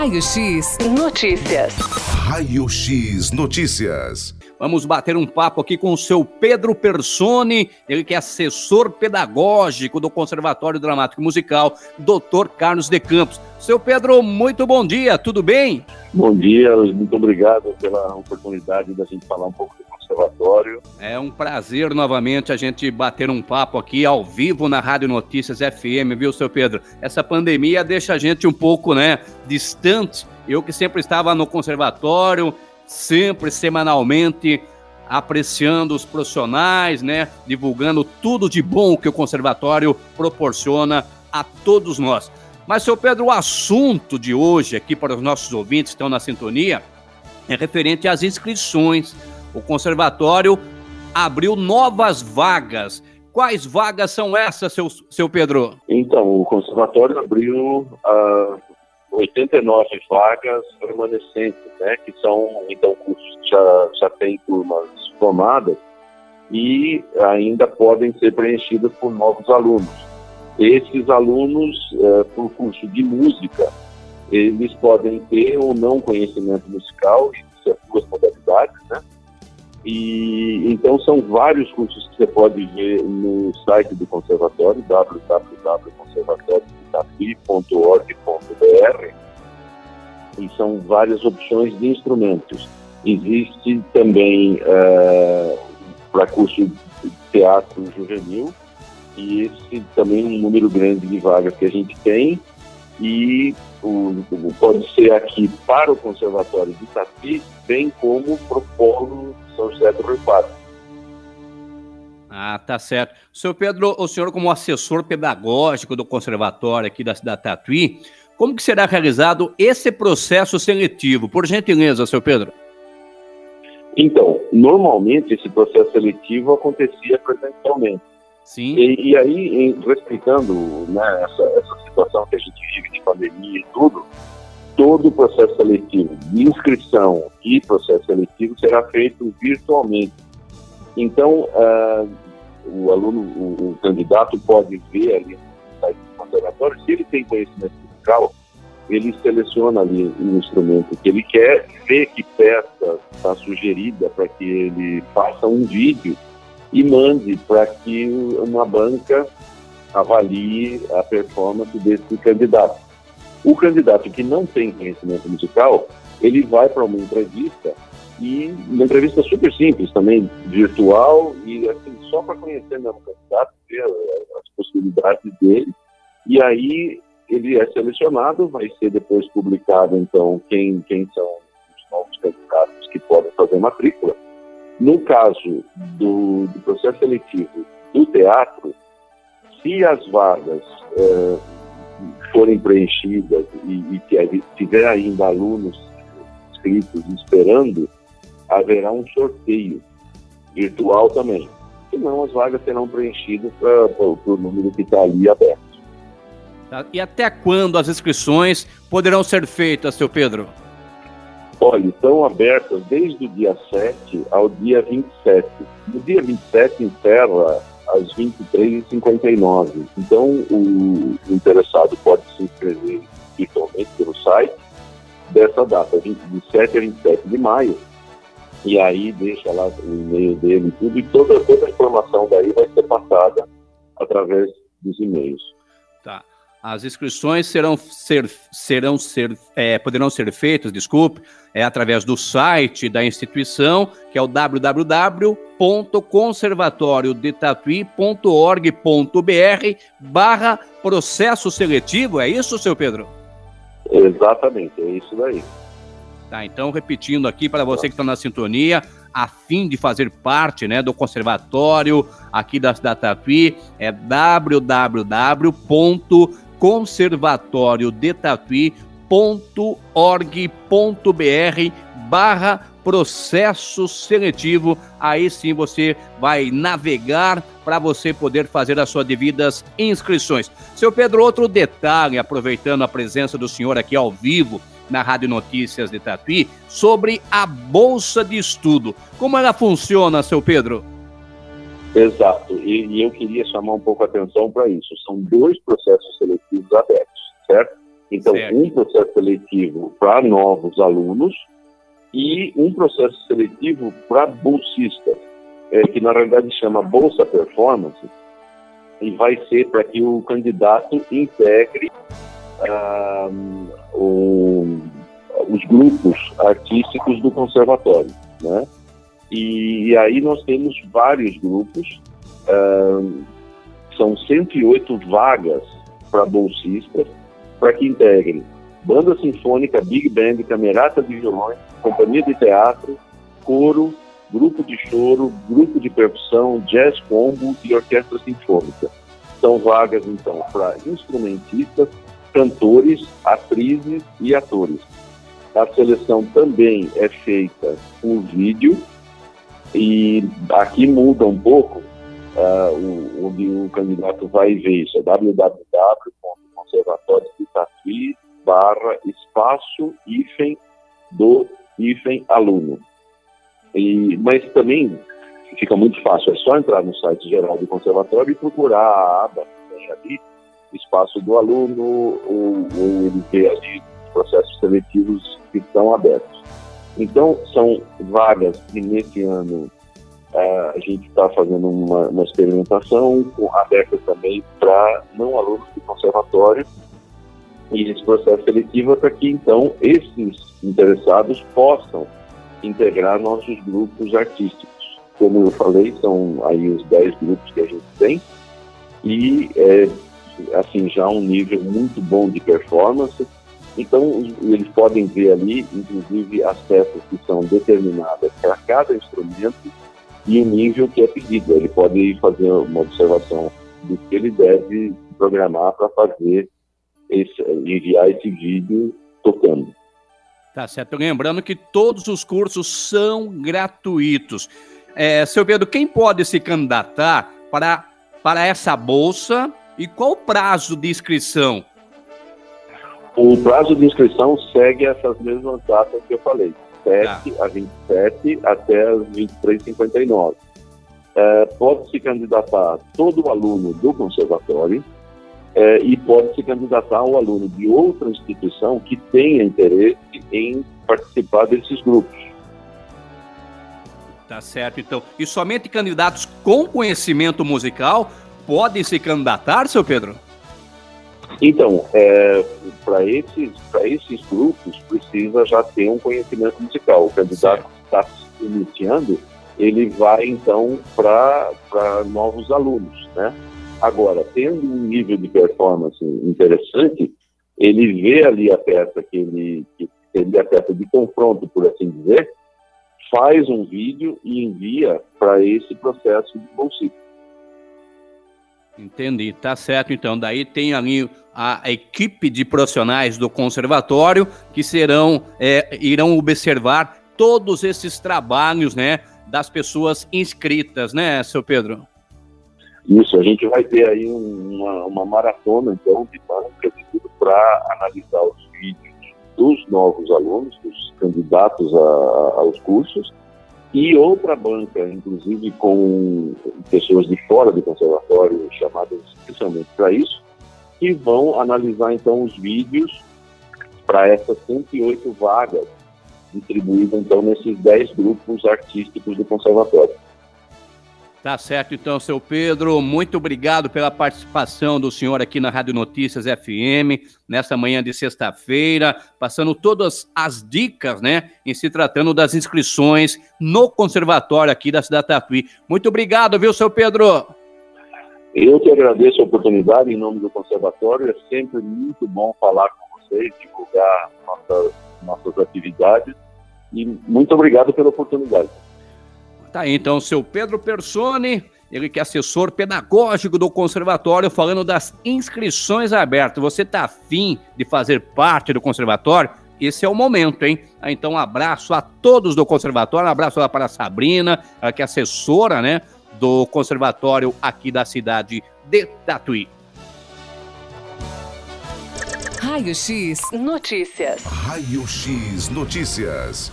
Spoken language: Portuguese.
Raio X Notícias. Raio X Notícias. Vamos bater um papo aqui com o seu Pedro Persone, ele que é assessor pedagógico do Conservatório Dramático e Musical, Dr. Carlos de Campos. Seu Pedro, muito bom dia, tudo bem? Bom dia, muito obrigado pela oportunidade da gente falar um pouco É um prazer novamente a gente bater um papo aqui ao vivo na Rádio Notícias FM, viu, seu Pedro? Essa pandemia deixa a gente um pouco, né, distante. Eu que sempre estava no conservatório, sempre semanalmente apreciando os profissionais, né, divulgando tudo de bom que o conservatório proporciona a todos nós. Mas, seu Pedro, o assunto de hoje aqui para os nossos ouvintes que estão na sintonia é referente às inscrições. O conservatório abriu novas vagas. Quais vagas são essas, seu, seu Pedro? Então, o conservatório abriu uh, 89 vagas permanecentes, né, que são, então, cursos que já, já têm turmas formadas e ainda podem ser preenchidas por novos alunos. Esses alunos, é, por curso de música, eles podem ter ou não conhecimento musical, isso é duas modalidades, né? E então são vários cursos que você pode ver no site do conservatório, www.conservatório.org.br e são várias opções de instrumentos. Existe também uh, para curso de teatro juvenil e esse também é um número grande de vagas que a gente tem e o, pode ser aqui para o Conservatório de Itati, bem como para o Polo São José do Rio Pardo. Ah, tá certo. Senhor Pedro, o senhor como assessor pedagógico do conservatório aqui da cidade de Tatuí, como que será realizado esse processo seletivo? Por gentileza, senhor Pedro. Então, normalmente esse processo seletivo acontecia presencialmente. Sim. E, e aí, em, respeitando né, essa, essa situação que a gente vive de pandemia e tudo, todo o processo seletivo de inscrição e processo seletivo será feito virtualmente. Então, uh, o aluno, o, o, candidato pode ver ali no site se ele tem conhecimento musical, ele seleciona ali o instrumento que ele quer, vê que peça está sugerida para que ele faça um vídeo e mande para que uma banca avalie a performance desse candidato. O candidato que não tem conhecimento musical, ele vai para uma entrevista e uma entrevista super simples também, virtual e assim só para conhecer o candidato, ver as possibilidades dele. E aí ele é selecionado, vai ser depois publicado então quem quem são os novos candidatos que podem fazer matrícula. No caso do, do processo seletivo do teatro, se as vagas uh, forem preenchidas e, e tiver ainda alunos inscritos esperando, haverá um sorteio virtual também. Senão as vagas serão preenchidas para o número que está ali aberto. Tá. E até quando as inscrições poderão ser feitas, seu Pedro? Olha, estão abertas desde o dia 7 ao dia 27. No dia 27 encerra às 23h59. Então, o interessado pode se inscrever virtualmente pelo site dessa data, 27 a 27 de maio. E aí deixa lá o e-mail dele e tudo, e toda, toda a informação daí vai ser passada através dos e-mails. Tá. As inscrições serão ser, serão ser, é, poderão ser feitas, desculpe, é através do site da instituição, que é o www.conservatoriodetatuí.org.br barra processo seletivo, é isso, seu Pedro? Exatamente, é isso daí. Tá, então repetindo aqui para você que está na sintonia, a fim de fazer parte né, do conservatório aqui da, da Tatuí, é www conservatoriodetatuí.org.br barra processo seletivo. Aí sim você vai navegar para você poder fazer as suas devidas inscrições. Seu Pedro, outro detalhe, aproveitando a presença do senhor aqui ao vivo na Rádio Notícias de Tatuí, sobre a bolsa de estudo. Como ela funciona, seu Pedro? Exato, e, e, eu queria chamar um pouco a atenção para isso. São dois processos seletivos abertos, certo? Então, certo. um processo seletivo para novos alunos e um processo seletivo para bolsistas, é, que na realidade chama Bolsa Performance, e vai ser para que o candidato integre ah, o, os grupos artísticos do conservatório, né? E, aí nós temos vários grupos, uh, são 108 vagas para bolsistas, para que integrem banda sinfônica, big band, camerata de violões, companhia de teatro, coro, grupo de choro, grupo de percussão, jazz combo e orquestra sinfônica. São vagas, então, para instrumentistas, cantores, atrizes e atores. A seleção também é feita por vídeo e aqui muda um pouco uh, onde o candidato vai ver isso, é www.conservatório Tatuí barra espaço hífen do hífen aluno. E, mas também fica muito fácil, é só entrar no site geral do conservatório e procurar a aba que tem ali, espaço do aluno, ou, ou ele vê ali os processos seletivos que estão abertos. Então, são vagas que nesse ano uh, a gente está fazendo uma, uma experimentação com, aberta também para não alunos do conservatório e esse processo seletivo é para que então esses interessados possam integrar nossos grupos artísticos. Como eu falei, são aí os 10 grupos que a gente tem e é, assim já um nível muito bom de performance então, eles podem ver ali, inclusive, as peças que são determinadas para cada instrumento e o nível que é pedido. Ele pode fazer uma observação do que ele deve programar para fazer esse, enviar esse vídeo tocando. Tá certo. Lembrando que todos os cursos são gratuitos. É, seu Pedro, quem pode se candidatar para, para essa bolsa e qual o prazo de inscrição? O prazo de inscrição segue essas mesmas datas que eu falei, 7 ah. a 27 até as 23h59. É, pode se candidatar todo aluno do conservatório é, e pode se candidatar o aluno de outra instituição que tenha interesse em participar desses grupos. Tá certo, então. E somente candidatos com conhecimento musical podem se candidatar, seu Pedro? Então, é, para esses, esses grupos, precisa já ter um conhecimento musical. O candidato que está se iniciando, ele vai, então, para novos alunos, né? Agora, tendo um nível de performance interessante, ele vê ali a peça que ele, que seria a peça de confronto, por assim dizer, faz um vídeo e envia para esse processo de bolsista. Entendi, tá certo. Então, daí tem ali a equipe de profissionais do conservatório que serão, é, irão observar todos esses trabalhos, né, das pessoas inscritas, né, seu Pedro? Isso, a gente vai ter aí uma, uma maratona, então, de tudo para analisar os vídeos dos novos alunos, dos candidatos a, aos cursos, e outra banca, inclusive com pessoas de fora do conservatório, chamadas especialmente para isso, que vão analisar então os vídeos para essas 108 vagas distribuídas então nesses 10 grupos artísticos do conservatório. Tá certo, então, seu Pedro. Muito obrigado pela participação do senhor aqui na Rádio Notícias FM, nessa manhã de sexta-feira, passando todas as dicas, né, em se tratando das inscrições no conservatório aqui da cidade Tatuí. Muito obrigado, viu, seu Pedro? Eu que agradeço a oportunidade em nome do conservatório. É sempre muito bom falar com vocês, divulgar nossas, nossas atividades. E muito obrigado pela oportunidade. Tá aí então o seu Pedro Persone, ele que é assessor pedagógico do conservatório, falando das inscrições abertas. Você tá afim de fazer parte do conservatório? Esse é o momento, hein? Ah, então, um abraço a todos do conservatório, um abraço lá para a Sabrina, que é assessora, né, do conservatório aqui da cidade de Tatuí. Raio X Notícias. Raio X Notícias.